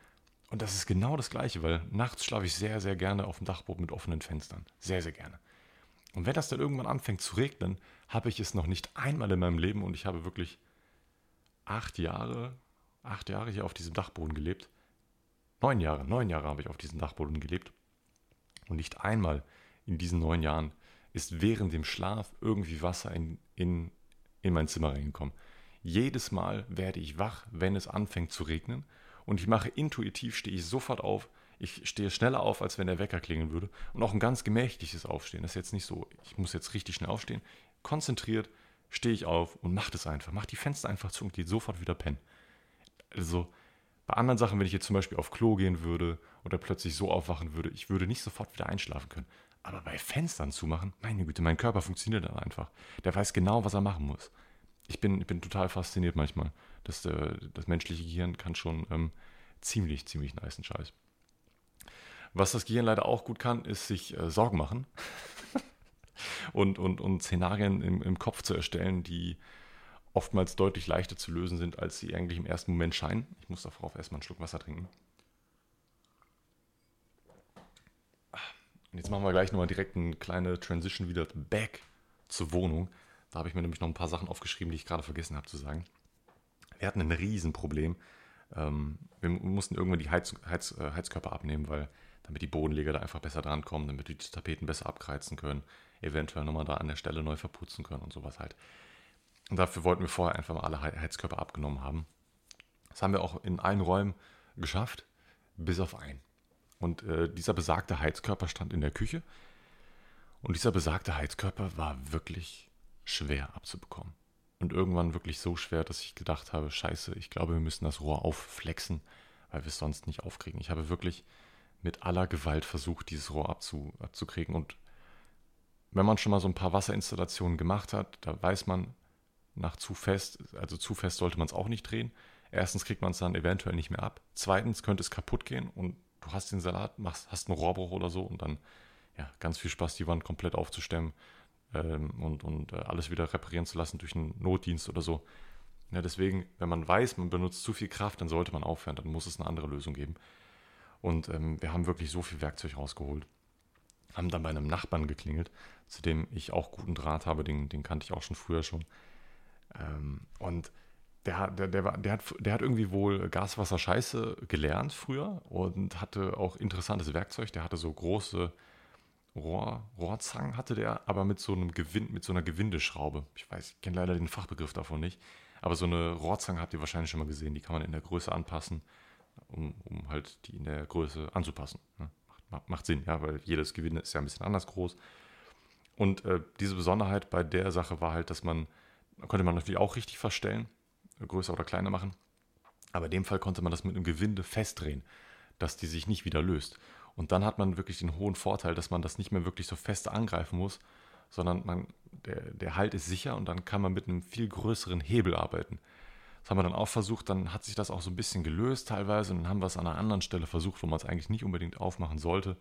Und das ist genau das Gleiche, weil nachts schlafe ich sehr, sehr gerne auf dem Dachboden mit offenen Fenstern. Sehr, sehr gerne. Und wenn das dann irgendwann anfängt zu regnen, habe ich es noch nicht einmal in meinem Leben und ich habe wirklich acht Jahre, acht Jahre hier auf diesem Dachboden gelebt. Neun Jahre, neun Jahre habe ich auf diesem Dachboden gelebt. Und nicht einmal in diesen neun Jahren ist während dem Schlaf irgendwie Wasser in, in, in mein Zimmer reingekommen. Jedes Mal werde ich wach, wenn es anfängt zu regnen. Und ich mache intuitiv, stehe ich sofort auf. Ich stehe schneller auf, als wenn der Wecker klingeln würde. Und auch ein ganz gemächliches Aufstehen. Das ist jetzt nicht so, ich muss jetzt richtig schnell aufstehen. Konzentriert stehe ich auf und mache das einfach. Mache die Fenster einfach zu und gehe sofort wieder pennen. Also bei anderen Sachen, wenn ich jetzt zum Beispiel auf Klo gehen würde oder plötzlich so aufwachen würde, ich würde nicht sofort wieder einschlafen können. Aber bei Fenstern zumachen, meine Güte, mein Körper funktioniert dann einfach. Der weiß genau, was er machen muss ich bin, ich bin total fasziniert manchmal. Das, äh, das menschliche Gehirn kann schon ähm, ziemlich, ziemlich nice Scheiß. Was das Gehirn leider auch gut kann, ist sich äh, Sorgen machen *laughs* und, und, und Szenarien im, im Kopf zu erstellen, die oftmals deutlich leichter zu lösen sind, als sie eigentlich im ersten Moment scheinen. Ich muss darauf erstmal einen Schluck Wasser trinken. Und jetzt machen wir gleich nochmal direkt eine kleine Transition wieder back zur Wohnung. Da habe ich mir nämlich noch ein paar Sachen aufgeschrieben, die ich gerade vergessen habe zu sagen. Wir hatten ein Riesenproblem. Ähm, wir mussten irgendwann die Heiz, Heiz, äh, Heizkörper abnehmen, weil damit die Bodenleger da einfach besser drankommen, damit die Tapeten besser abkreizen können, eventuell nochmal da an der Stelle neu verputzen können und sowas halt. Und dafür wollten wir vorher einfach mal alle Heizkörper abgenommen haben. Das haben wir auch in allen Räumen geschafft, bis auf einen. Und äh, dieser besagte Heizkörper stand in der Küche. Und dieser besagte Heizkörper war wirklich schwer abzubekommen. Und irgendwann wirklich so schwer, dass ich gedacht habe, scheiße, ich glaube, wir müssen das Rohr aufflexen, weil wir es sonst nicht aufkriegen. Ich habe wirklich mit aller Gewalt versucht, dieses Rohr abzu, abzukriegen. Und wenn man schon mal so ein paar Wasserinstallationen gemacht hat, da weiß man, nach zu fest, also zu fest sollte man es auch nicht drehen. Erstens kriegt man es dann eventuell nicht mehr ab. Zweitens könnte es kaputt gehen und du hast den Salat, machst, hast einen Rohrbruch oder so und dann ja, ganz viel Spaß, die Wand komplett aufzustemmen ähm, und, und äh, alles wieder reparieren zu lassen durch einen Notdienst oder so. Ja, deswegen, wenn man weiß, man benutzt zu viel Kraft, dann sollte man aufhören, dann muss es eine andere Lösung geben. Und ähm, wir haben wirklich so viel Werkzeug rausgeholt. Haben dann bei einem Nachbarn geklingelt, zu dem ich auch guten Draht habe, den, den kannte ich auch schon früher schon. Ähm, und der, der, der, war, der, hat, der hat irgendwie wohl Gaswasser Scheiße gelernt früher und hatte auch interessantes Werkzeug. Der hatte so große Rohr, Rohrzangen hatte der, aber mit so einem Gewinn, mit so einer Gewindeschraube. Ich weiß, ich kenne leider den Fachbegriff davon nicht. Aber so eine Rohrzange habt ihr wahrscheinlich schon mal gesehen. Die kann man in der Größe anpassen, um, um halt die in der Größe anzupassen. Ne? Macht, Sinn, ja, weil jedes Gewinde ist ja ein bisschen anders groß. Und äh, diese Besonderheit bei der Sache war halt, dass man, konnte man natürlich auch richtig verstellen, größer oder kleiner machen. Aber in dem Fall konnte man das mit einem Gewinde festdrehen, dass die sich nicht wieder löst. Und dann hat man wirklich den hohen Vorteil, dass man das nicht mehr wirklich so fest angreifen muss, sondern man, der, der Halt ist sicher und dann kann man mit einem viel größeren Hebel arbeiten. Das haben wir dann auch versucht, dann hat sich das auch so ein bisschen gelöst teilweise. Und dann haben wir es an einer anderen Stelle versucht, wo man es eigentlich nicht unbedingt aufmachen sollte,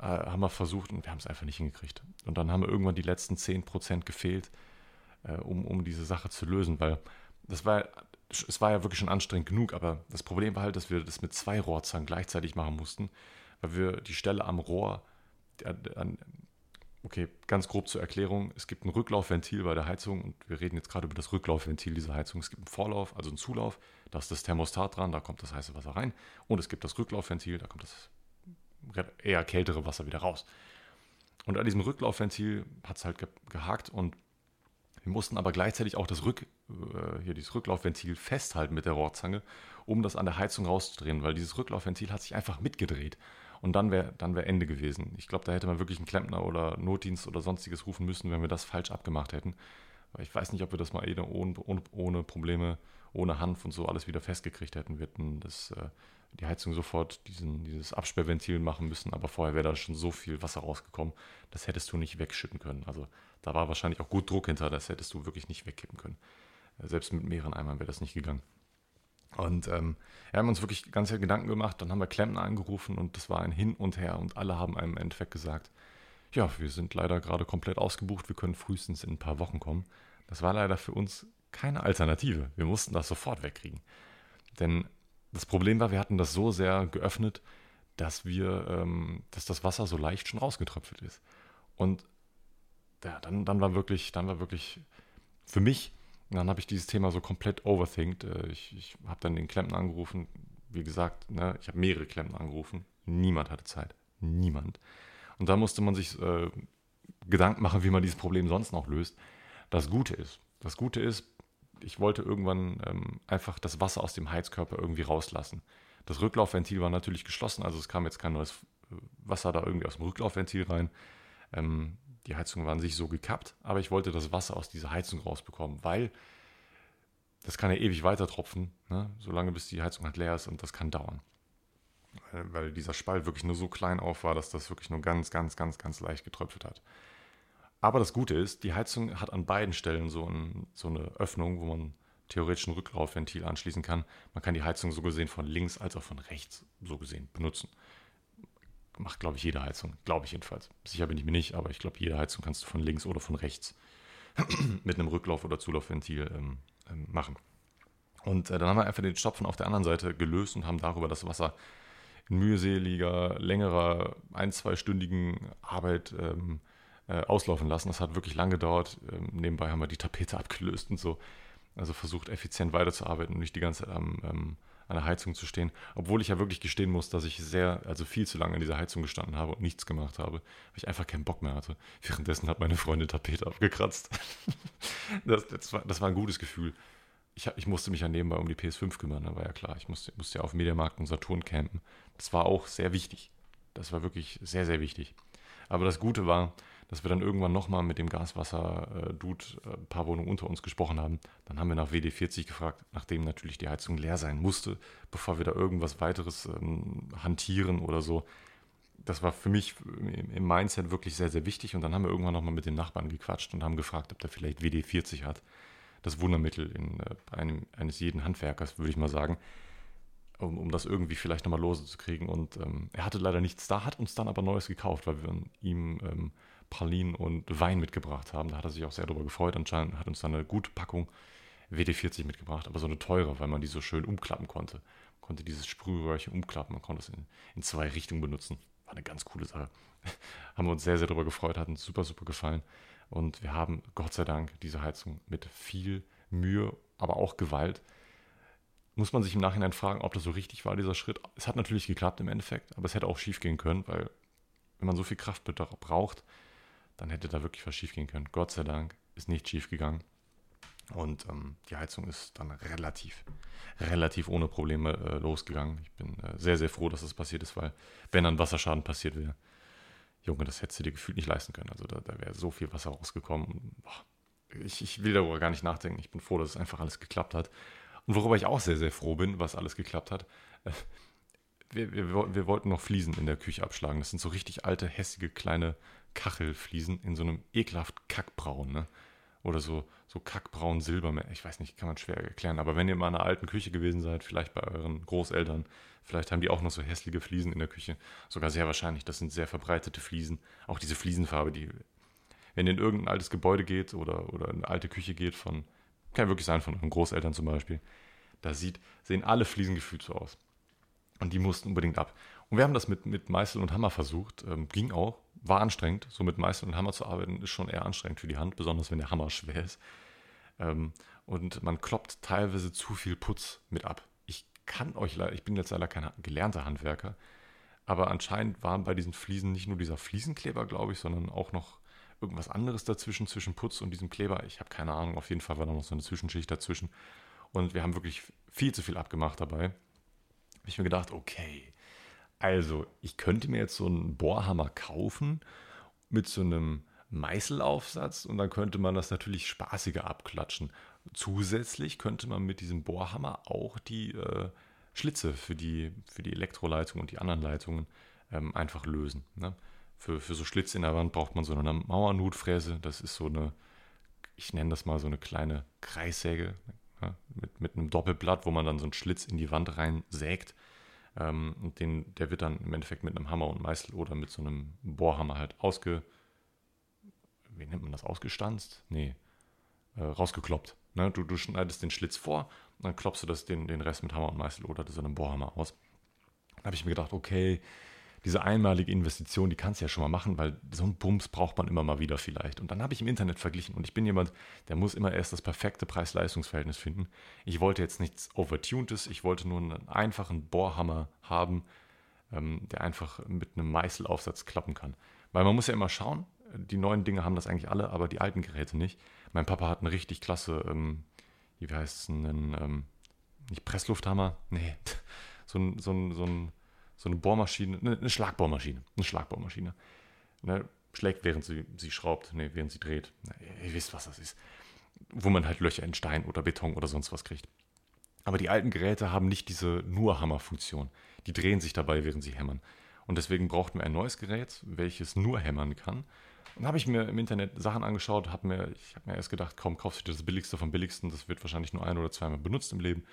äh, haben wir versucht und wir haben es einfach nicht hingekriegt. Und dann haben wir irgendwann die letzten 10% gefehlt, äh, um, um diese Sache zu lösen, weil das war, es war ja wirklich schon anstrengend genug, aber das Problem war halt, dass wir das mit zwei Rohrzangen gleichzeitig machen mussten, weil wir die Stelle am Rohr, an, Okay, ganz grob zur Erklärung. Es gibt ein Rücklaufventil bei der Heizung und wir reden jetzt gerade über das Rücklaufventil dieser Heizung. Es gibt einen Vorlauf, also einen Zulauf, da ist das Thermostat dran, da kommt das heiße Wasser rein. Und es gibt das Rücklaufventil, da kommt das eher kältere Wasser wieder raus. Und an diesem Rücklaufventil hat es halt gehakt und wir mussten aber gleichzeitig auch das Rück, äh, hier dieses Rücklaufventil festhalten mit der Rohrzange, um das an der Heizung rauszudrehen, weil dieses Rücklaufventil hat sich einfach mitgedreht. Und dann wäre dann wär Ende gewesen. Ich glaube, da hätte man wirklich einen Klempner oder Notdienst oder sonstiges rufen müssen, wenn wir das falsch abgemacht hätten. Weil ich weiß nicht, ob wir das mal eh ohne, ohne, ohne Probleme, ohne Hanf und so alles wieder festgekriegt hätten. Wir hätten das, äh, die Heizung sofort diesen, dieses Absperrventil machen müssen, aber vorher wäre da schon so viel Wasser rausgekommen, das hättest du nicht wegschütten können. Also da war wahrscheinlich auch gut Druck hinter, das hättest du wirklich nicht wegkippen können. Äh, selbst mit mehreren Eimern wäre das nicht gegangen. Und ähm, wir haben uns wirklich ganz viel Gedanken gemacht. Dann haben wir Klempner angerufen und das war ein Hin und Her. Und alle haben einem im Endeffekt gesagt, ja, wir sind leider gerade komplett ausgebucht, wir können frühestens in ein paar Wochen kommen. Das war leider für uns keine Alternative. Wir mussten das sofort wegkriegen. Denn das Problem war, wir hatten das so sehr geöffnet, dass wir, ähm, dass das Wasser so leicht schon rausgetröpfelt ist. Und ja, dann, dann war wirklich, dann war wirklich für mich und dann habe ich dieses Thema so komplett overthinkt. Äh, ich, ich habe dann den Klempner angerufen. Wie gesagt, ne, ich habe mehrere Klempner angerufen. Niemand hatte Zeit. Niemand. Und da musste man sich äh, Gedanken machen, wie man dieses Problem sonst noch löst. Das Gute ist, das Gute ist, ich wollte irgendwann ähm, einfach das Wasser aus dem Heizkörper irgendwie rauslassen. Das Rücklaufventil war natürlich geschlossen, also es kam jetzt kein neues äh, Wasser da irgendwie aus dem Rücklaufventil rein. Ähm, die Heizung war an sich so gekappt, aber ich wollte das Wasser aus dieser Heizung rausbekommen, weil das kann ja ewig weiter tropfen, ne? solange bis die Heizung halt leer ist und das kann dauern. Weil, weil dieser Spalt wirklich nur so klein auf war, dass das wirklich nur ganz, ganz, ganz, ganz leicht getröpfelt hat. Aber das Gute ist, die Heizung hat an beiden Stellen so, ein, so eine Öffnung, wo man theoretisch ein Rücklaufventil anschließen kann. Man kann die Heizung so gesehen von links als auch von rechts so gesehen benutzen macht, glaube ich, jede Heizung. Glaube ich jedenfalls. Sicher bin ich mir nicht, aber ich glaube, jede Heizung kannst du von links oder von rechts *clears throat* mit einem Rücklauf- oder Zulaufventil ähm, ähm, machen. Und äh, dann haben wir einfach den Stopfen auf der anderen Seite gelöst und haben darüber das Wasser in mühseliger, längerer, ein-, zweistündigen Arbeit ähm, äh, auslaufen lassen. Das hat wirklich lange gedauert. Ähm, nebenbei haben wir die Tapete *laughs* abgelöst und so. Also versucht effizient weiterzuarbeiten und nicht die ganze Zeit am ähm, an der Heizung zu stehen. Obwohl ich ja wirklich gestehen muss, dass ich sehr, also viel zu lange an dieser Heizung gestanden habe und nichts gemacht habe, weil ich einfach keinen Bock mehr hatte. Währenddessen hat meine Freundin Tapete abgekratzt. *laughs* das, das, war, das war ein gutes Gefühl. Ich, ich, musste mich ja nebenbei um die PS5 kümmern, da war ja klar. Ich musste, musste ja auf Mediamarkt und Saturn campen. Das war auch sehr wichtig. Das war wirklich sehr, sehr wichtig. Aber das Gute war, dass wir dann irgendwann nochmal mit dem Gaswasser-Dude äh, ein paar Wohnungen unter uns gesprochen haben. Dann haben wir nach WD40 gefragt, nachdem natürlich die Heizung leer sein musste, bevor wir da irgendwas weiteres ähm, hantieren oder so. Das war für mich im Mindset wirklich sehr, sehr wichtig. Und dann haben wir irgendwann nochmal mit den Nachbarn gequatscht und haben gefragt, ob der vielleicht WD40 hat. Das Wundermittel in äh, einem, eines jeden Handwerkers, würde ich mal sagen um, um das irgendwie vielleicht nochmal lose zu kriegen. Und ähm, er hatte leider nichts da, hat uns dann aber Neues gekauft, weil wir ihm ähm, Pralinen und Wein mitgebracht haben. Da hat er sich auch sehr darüber gefreut. Anscheinend hat uns dann eine gute Packung WD-40 mitgebracht, aber so eine teure, weil man die so schön umklappen konnte. Man konnte dieses Sprühröhrchen umklappen, man konnte es in, in zwei Richtungen benutzen. War eine ganz coole Sache. *laughs* haben wir uns sehr, sehr darüber gefreut, hat uns super, super gefallen. Und wir haben Gott sei Dank diese Heizung mit viel Mühe, aber auch Gewalt. Muss man sich im Nachhinein fragen, ob das so richtig war, dieser Schritt. Es hat natürlich geklappt im Endeffekt, aber es hätte auch schief gehen können, weil wenn man so viel Kraft braucht, dann hätte da wirklich was schief gehen können. Gott sei Dank ist nicht schief gegangen. Und ähm, die Heizung ist dann relativ, relativ ohne Probleme äh, losgegangen. Ich bin äh, sehr, sehr froh, dass das passiert ist, weil wenn dann Wasserschaden passiert wäre, Junge, das hättest du dir gefühlt nicht leisten können. Also da, da wäre so viel Wasser rausgekommen. Boah, ich, ich will darüber gar nicht nachdenken. Ich bin froh, dass es einfach alles geklappt hat. Und worüber ich auch sehr, sehr froh bin, was alles geklappt hat, äh, wir, wir, wir, wollten noch Fliesen in der Küche abschlagen. Das sind so richtig alte, hässige, kleine Kachelfliesen in so einem ekelhaft Kackbraun. Ne? Oder so, so kackbraun Silber. Ich weiß nicht, kann man schwer erklären. Aber wenn ihr mal in einer alten Küche gewesen seid, vielleicht bei euren Großeltern, vielleicht haben die auch noch so hässliche Fliesen in der Küche. Sogar sehr wahrscheinlich. Das sind sehr verbreitete Fliesen. Auch diese Fliesenfarbe, die, wenn ihr in irgendein altes Gebäude geht oder, oder in eine alte Küche geht von, kann wirklich sein, von euren Großeltern zum Beispiel, da sieht, sehen alle Fliesen gefühlt so aus. Und die mussten unbedingt ab. Und wir haben das mit, mit Meißel und Hammer versucht. Ähm, ging auch, war anstrengend. So mit Meißel und Hammer zu arbeiten ist schon eher anstrengend für die Hand, besonders wenn der Hammer schwer ist. Ähm, und man kloppt teilweise zu viel Putz mit ab. Ich kann euch leider, ich bin jetzt leider kein gelernter Handwerker, aber anscheinend waren bei diesen Fliesen nicht nur dieser Fliesenkleber, glaube ich, sondern auch noch irgendwas anderes dazwischen, zwischen Putz und diesem Kleber. Ich habe keine Ahnung, auf jeden Fall war da noch so eine Zwischenschicht dazwischen. Und wir haben wirklich viel zu viel abgemacht dabei. Habe ich mir gedacht, okay, also ich könnte mir jetzt so einen Bohrhammer kaufen mit so einem Meißelaufsatz und dann könnte man das natürlich spaßiger abklatschen. Zusätzlich könnte man mit diesem Bohrhammer auch die äh, Schlitze für die, für die Elektroleitung und die anderen Leitungen ähm, einfach lösen. Ne? Für, für so Schlitze in der Wand braucht man so eine Mauernutfräse. Das ist so eine, ich nenne das mal so eine kleine Kreissäge ja, mit, mit einem Doppelblatt, wo man dann so einen Schlitz in die Wand reinsägt. Ähm, und den, der wird dann im Endeffekt mit einem Hammer und Meißel oder mit so einem Bohrhammer halt ausge, wie nennt man das, ausgestanzt? Nee, äh, rausgekloppt. Ne? Du, du schneidest den Schlitz vor dann klopfst du das, den, den Rest mit Hammer und Meißel oder so einem Bohrhammer aus. Da habe ich mir gedacht, okay, diese einmalige Investition, die kannst du ja schon mal machen, weil so einen Bums braucht man immer mal wieder vielleicht. Und dann habe ich im Internet verglichen und ich bin jemand, der muss immer erst das perfekte Preis-Leistungs-Verhältnis finden. Ich wollte jetzt nichts Overtuntes, ich wollte nur einen einfachen Bohrhammer haben, ähm, der einfach mit einem Meißelaufsatz klappen kann. Weil man muss ja immer schauen, die neuen Dinge haben das eigentlich alle, aber die alten Geräte nicht. Mein Papa hat einen richtig klasse, ähm, wie heißt es, einen, ähm, nicht Presslufthammer, nee, *laughs* so ein, so ein, so ein, so eine Bohrmaschine, eine, eine Schlagbohrmaschine, eine Schlagbohrmaschine. Ne, schlägt, während sie, sie schraubt, nee, während sie dreht. Ihr wisst, was das ist. Wo man halt Löcher in Stein oder Beton oder sonst was kriegt. Aber die alten Geräte haben nicht diese nur Hammerfunktion. Die drehen sich dabei, während sie hämmern. Und deswegen brauchten wir ein neues Gerät, welches nur hämmern kann dann habe ich mir im Internet Sachen angeschaut, hab mir, ich habe mir erst gedacht, kaum kaufst du das billigste vom billigsten, das wird wahrscheinlich nur ein oder zweimal benutzt im Leben.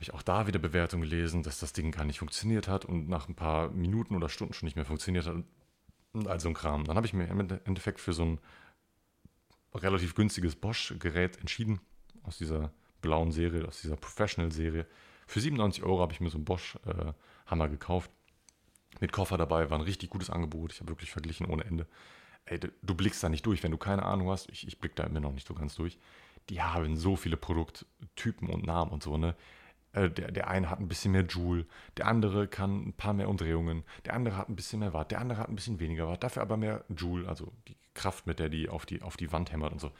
Habe ich auch da wieder Bewertungen gelesen, dass das Ding gar nicht funktioniert hat und nach ein paar Minuten oder Stunden schon nicht mehr funktioniert hat und all so ein Kram. Dann habe ich mir im Endeffekt für so ein relativ günstiges Bosch-Gerät entschieden, aus dieser blauen Serie, aus dieser Professional-Serie. Für 97 Euro habe ich mir so einen Bosch-Hammer äh, gekauft mit Koffer dabei, war ein richtig gutes Angebot. Ich habe wirklich verglichen ohne Ende. Ey, du blickst da nicht durch, wenn du keine Ahnung hast. Ich, ich blick da immer noch nicht so ganz durch. Die haben so viele Produkttypen und Namen und so, ne? Äh, der, der eine hat ein bisschen mehr Joule, der andere kann ein paar mehr Umdrehungen, der andere hat ein bisschen mehr Watt, der andere hat ein bisschen weniger Watt, dafür aber mehr Joule, also die Kraft, mit der die auf die, auf die Wand hämmert und so.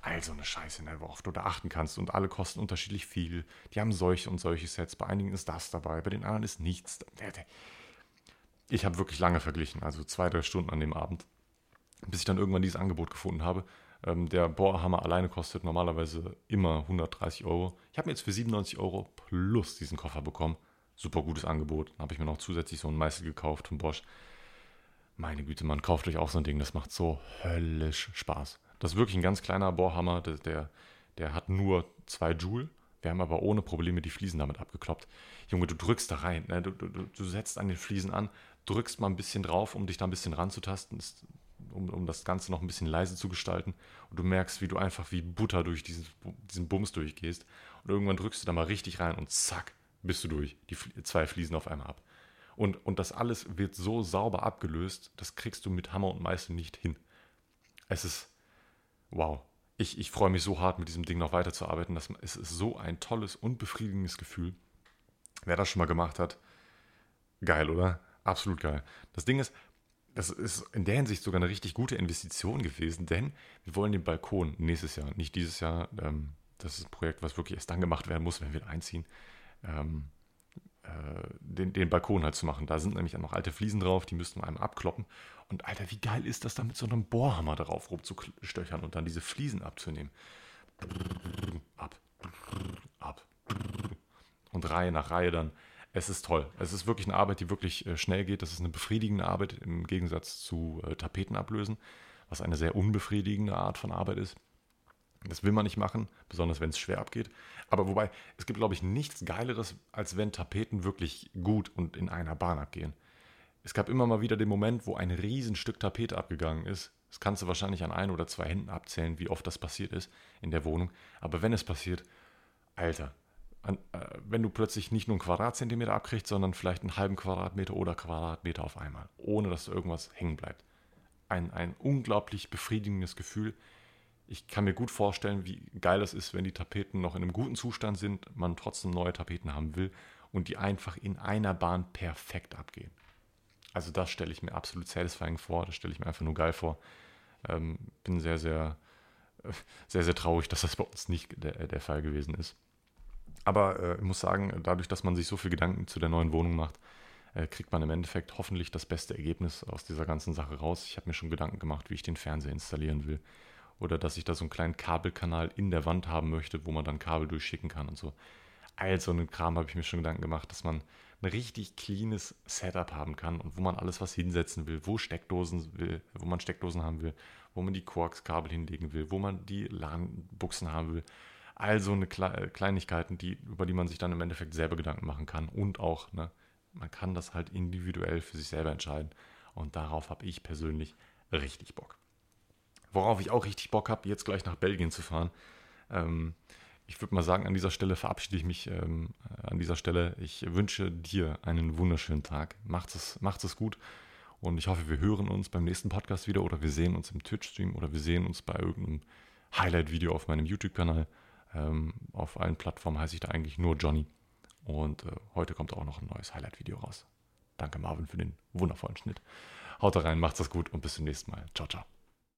Also eine Scheiße, ne, worauf du da achten kannst. Und alle kosten unterschiedlich viel. Die haben solche und solche Sets. Bei einigen ist das dabei, bei den anderen ist nichts. Ich habe wirklich lange verglichen, also zwei, drei Stunden an dem Abend, bis ich dann irgendwann dieses Angebot gefunden habe. Ähm, der Bohrhammer alleine kostet normalerweise immer 130 Euro. Ich habe mir jetzt für 97 Euro plus diesen Koffer bekommen. Super gutes Angebot. Dann habe ich mir noch zusätzlich so einen Meißel gekauft von Bosch. Meine Güte, man kauft euch auch so ein Ding, das macht so höllisch Spaß. Das ist wirklich ein ganz kleiner Bohrhammer, der, der, der hat nur zwei Joule. Wir haben aber ohne Probleme die Fliesen damit abgekloppt. Junge, du drückst da rein, ne? du, du, du setzt an den Fliesen an, drückst mal ein bisschen drauf, um dich da ein bisschen ranzutasten, um, um das Ganze noch ein bisschen leise zu gestalten. Und du merkst, wie du einfach wie Butter durch diesen, diesen Bums durchgehst. Und irgendwann drückst du da mal richtig rein und zack, bist du durch. Die zwei Fliesen auf einmal ab. Und, und das alles wird so sauber abgelöst, das kriegst du mit Hammer und Meißel nicht hin. Es ist wow. Ich, ich freue mich so hart, mit diesem Ding noch weiterzuarbeiten. Das, es ist so ein tolles und befriedigendes Gefühl. Wer das schon mal gemacht hat, geil, oder? Absolut geil. Das Ding ist, das ist in der Hinsicht sogar eine richtig gute Investition gewesen, denn wir wollen den Balkon nächstes Jahr, nicht dieses Jahr. Ähm, das ist ein Projekt, was wirklich erst dann gemacht werden muss, wenn wir einziehen. Ähm, äh, den, den, Balkon halt zu machen. Da sind nämlich noch alte Fliesen drauf, die müssten wir einmal abkloppen. Und Alter, wie geil ist das da mit so einem Bohrhammer darauf rumzustöchern und dann diese Fliesen abzunehmen. Ab, ab. Und Reihe nach Reihe dann es ist toll. Es ist wirklich eine Arbeit, die wirklich äh, schnell geht. Das ist eine befriedigende Arbeit im Gegensatz zu äh, Tapeten ablösen, was eine sehr unbefriedigende Art von Arbeit ist. Das will man nicht machen, besonders wenn es schwer abgeht. Aber wobei, es gibt, glaube ich, nichts Geileres, als wenn Tapeten wirklich gut und in einer Bahn abgehen. Es gab immer mal wieder den Moment, wo ein Riesenstück Tapete abgegangen ist. Das kannst du wahrscheinlich an ein oder zwei Händen abzählen, wie oft das passiert ist in der Wohnung. Aber wenn es passiert, Alter, an, äh, wenn du plötzlich nicht nur einen Quadratzentimeter abkriegst, sondern vielleicht einen halben Quadratmeter oder Quadratmeter auf einmal, ohne dass irgendwas hängen bleibt. Ein, ein unglaublich befriedigendes Gefühl. Ich kann mir gut vorstellen, wie geil es ist, wenn die Tapeten noch in einem guten Zustand sind, man trotzdem neue Tapeten haben will und die einfach in einer Bahn perfekt abgehen. Also das stelle ich mir absolut satisfying vor, das stelle ich mir einfach nur geil vor. Ähm, bin sehr, sehr, *laughs* sehr, sehr traurig, dass das bei uns nicht der, der Fall gewesen ist. Aber äh, ich muss sagen, dadurch, dass man sich so viel Gedanken zu der neuen Wohnung macht, äh, kriegt man im Endeffekt hoffentlich das beste Ergebnis aus dieser ganzen Sache raus. Ich habe mir schon Gedanken gemacht, wie ich den Fernseher installieren will. Oder dass ich da so einen kleinen Kabelkanal in der Wand haben möchte, wo man dann Kabel durchschicken kann und so. All so einen Kram habe ich mir schon Gedanken gemacht, dass man ein richtig cleanes Setup haben kann und wo man alles was hinsetzen will, wo Steckdosen will, wo man Steckdosen haben will, wo man die Quarks-Kabel hinlegen will, wo man die LAN-Buchsen haben will Also eine Kle Kleinigkeiten, die, über die man sich dann im Endeffekt selber Gedanken machen kann. Und auch, ne, man kann das halt individuell für sich selber entscheiden. Und darauf habe ich persönlich richtig Bock. Worauf ich auch richtig Bock habe, jetzt gleich nach Belgien zu fahren. Ähm, ich würde mal sagen, an dieser Stelle verabschiede ich mich ähm, an dieser Stelle. Ich wünsche dir einen wunderschönen Tag. Macht es, macht es gut. Und ich hoffe, wir hören uns beim nächsten Podcast wieder oder wir sehen uns im Twitch-Stream oder wir sehen uns bei irgendeinem Highlight-Video auf meinem YouTube-Kanal. Ähm, auf allen Plattformen heiße ich da eigentlich nur Johnny. Und äh, heute kommt auch noch ein neues Highlight-Video raus. Danke Marvin für den wundervollen Schnitt. Haut rein, macht's das gut und bis zum nächsten Mal. Ciao, ciao.